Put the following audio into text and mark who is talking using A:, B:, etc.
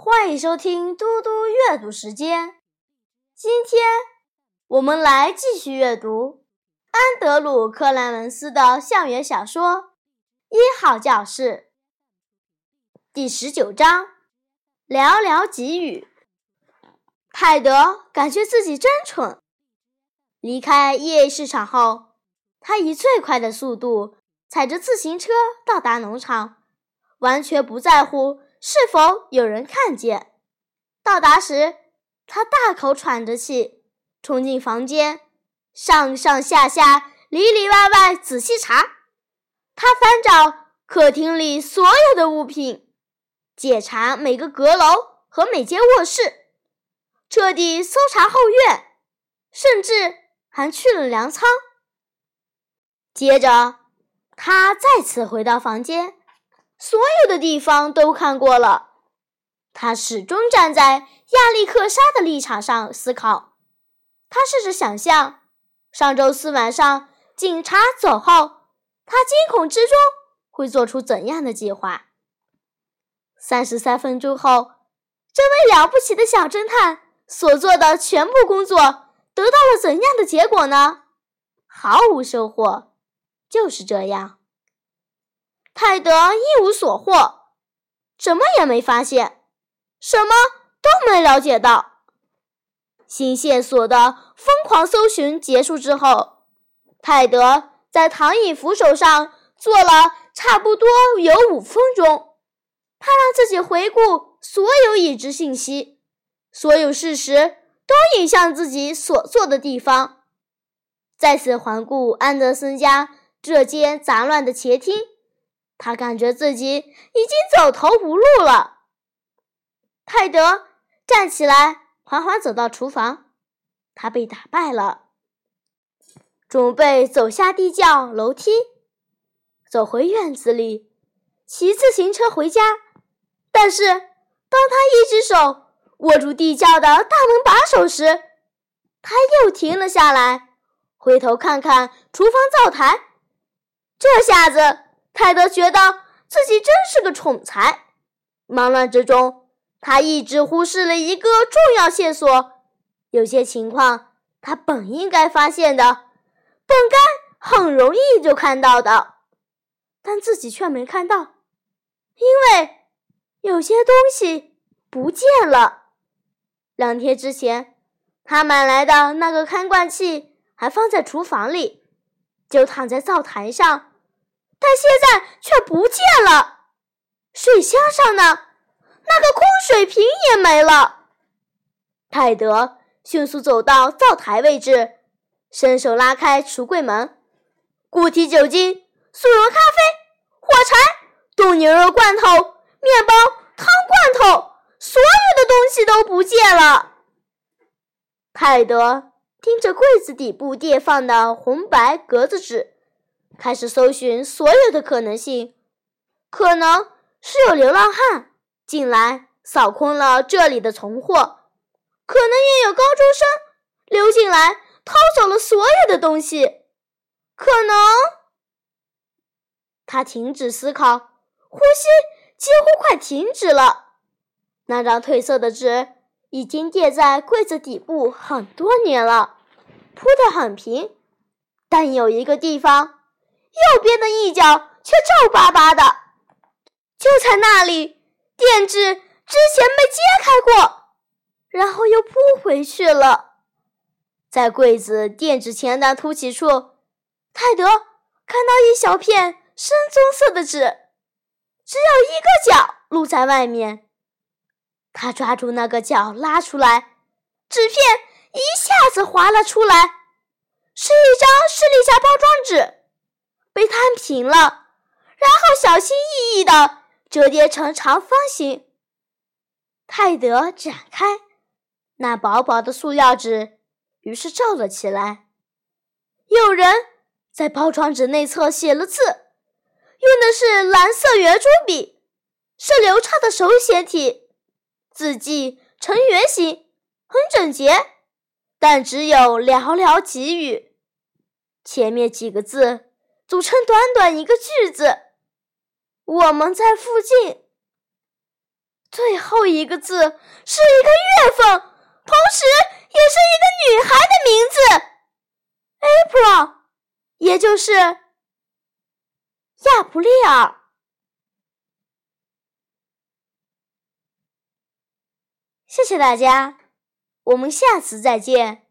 A: 欢迎收听嘟嘟阅读时间。今天我们来继续阅读安德鲁·克莱文斯的校园小说《一号教室》第十九章《寥寥几语》。泰德感觉自己真蠢。离开 EA 市场后，他以最快的速度踩着自行车到达农场，完全不在乎。是否有人看见？到达时，他大口喘着气，冲进房间，上上下下、里里外外仔细查。他翻找客厅里所有的物品，检查每个阁楼和每间卧室，彻底搜查后院，甚至还去了粮仓。接着，他再次回到房间。所有的地方都看过了，他始终站在亚历克莎的立场上思考。他试着想象，上周四晚上警察走后，他惊恐之中会做出怎样的计划。三十三分钟后，这位了不起的小侦探所做的全部工作得到了怎样的结果呢？毫无收获。就是这样。泰德一无所获，什么也没发现，什么都没了解到。新线索的疯狂搜寻结束之后，泰德在躺椅扶手上坐了差不多有五分钟。他让自己回顾所有已知信息，所有事实都引向自己所坐的地方。再次环顾安德森家这间杂乱的前厅。他感觉自己已经走投无路了。泰德站起来，缓缓走到厨房。他被打败了，准备走下地窖楼梯，走回院子里，骑自行车回家。但是，当他一只手握住地窖的大门把手时，他又停了下来，回头看看厨房灶台。这下子。泰德觉得自己真是个蠢材。忙乱之中，他一直忽视了一个重要线索。有些情况他本应该发现的，本该很容易就看到的，但自己却没看到，因为有些东西不见了。两天之前，他买来的那个看罐器还放在厨房里，就躺在灶台上。但现在却不见了，水箱上呢，那个空水瓶也没了。泰德迅速走到灶台位置，伸手拉开橱柜门，固体酒精、速溶咖啡、火柴、冻牛肉罐头、面包、汤罐头，所有的东西都不见了。泰德盯着柜子底部叠放的红白格子纸。开始搜寻所有的可能性，可能是有流浪汉进来扫空了这里的存货，可能也有高中生溜进来偷走了所有的东西，可能……他停止思考，呼吸几乎快停止了。那张褪色的纸已经垫在柜子底部很多年了，铺得很平，但有一个地方。右边的一角却皱巴巴的，就在那里，垫纸之前被揭开过，然后又铺回去了。在柜子垫纸前的凸起处，泰德看到一小片深棕色的纸，只有一个角露在外面。他抓住那个角拉出来，纸片一下子滑了出来，是一张士力架包装纸。被摊平了，然后小心翼翼地折叠成长方形。泰德展开那薄薄的塑料纸，于是皱了起来。有人在包装纸内侧写了字，用的是蓝色圆珠笔，是流畅的手写体，字迹呈圆形，很整洁，但只有寥寥几语。前面几个字。组成短短一个句子，我们在附近。最后一个字是一个月份，同时也是一个女孩的名字，April，也就是亚普利尔。谢谢大家，我们下次再见。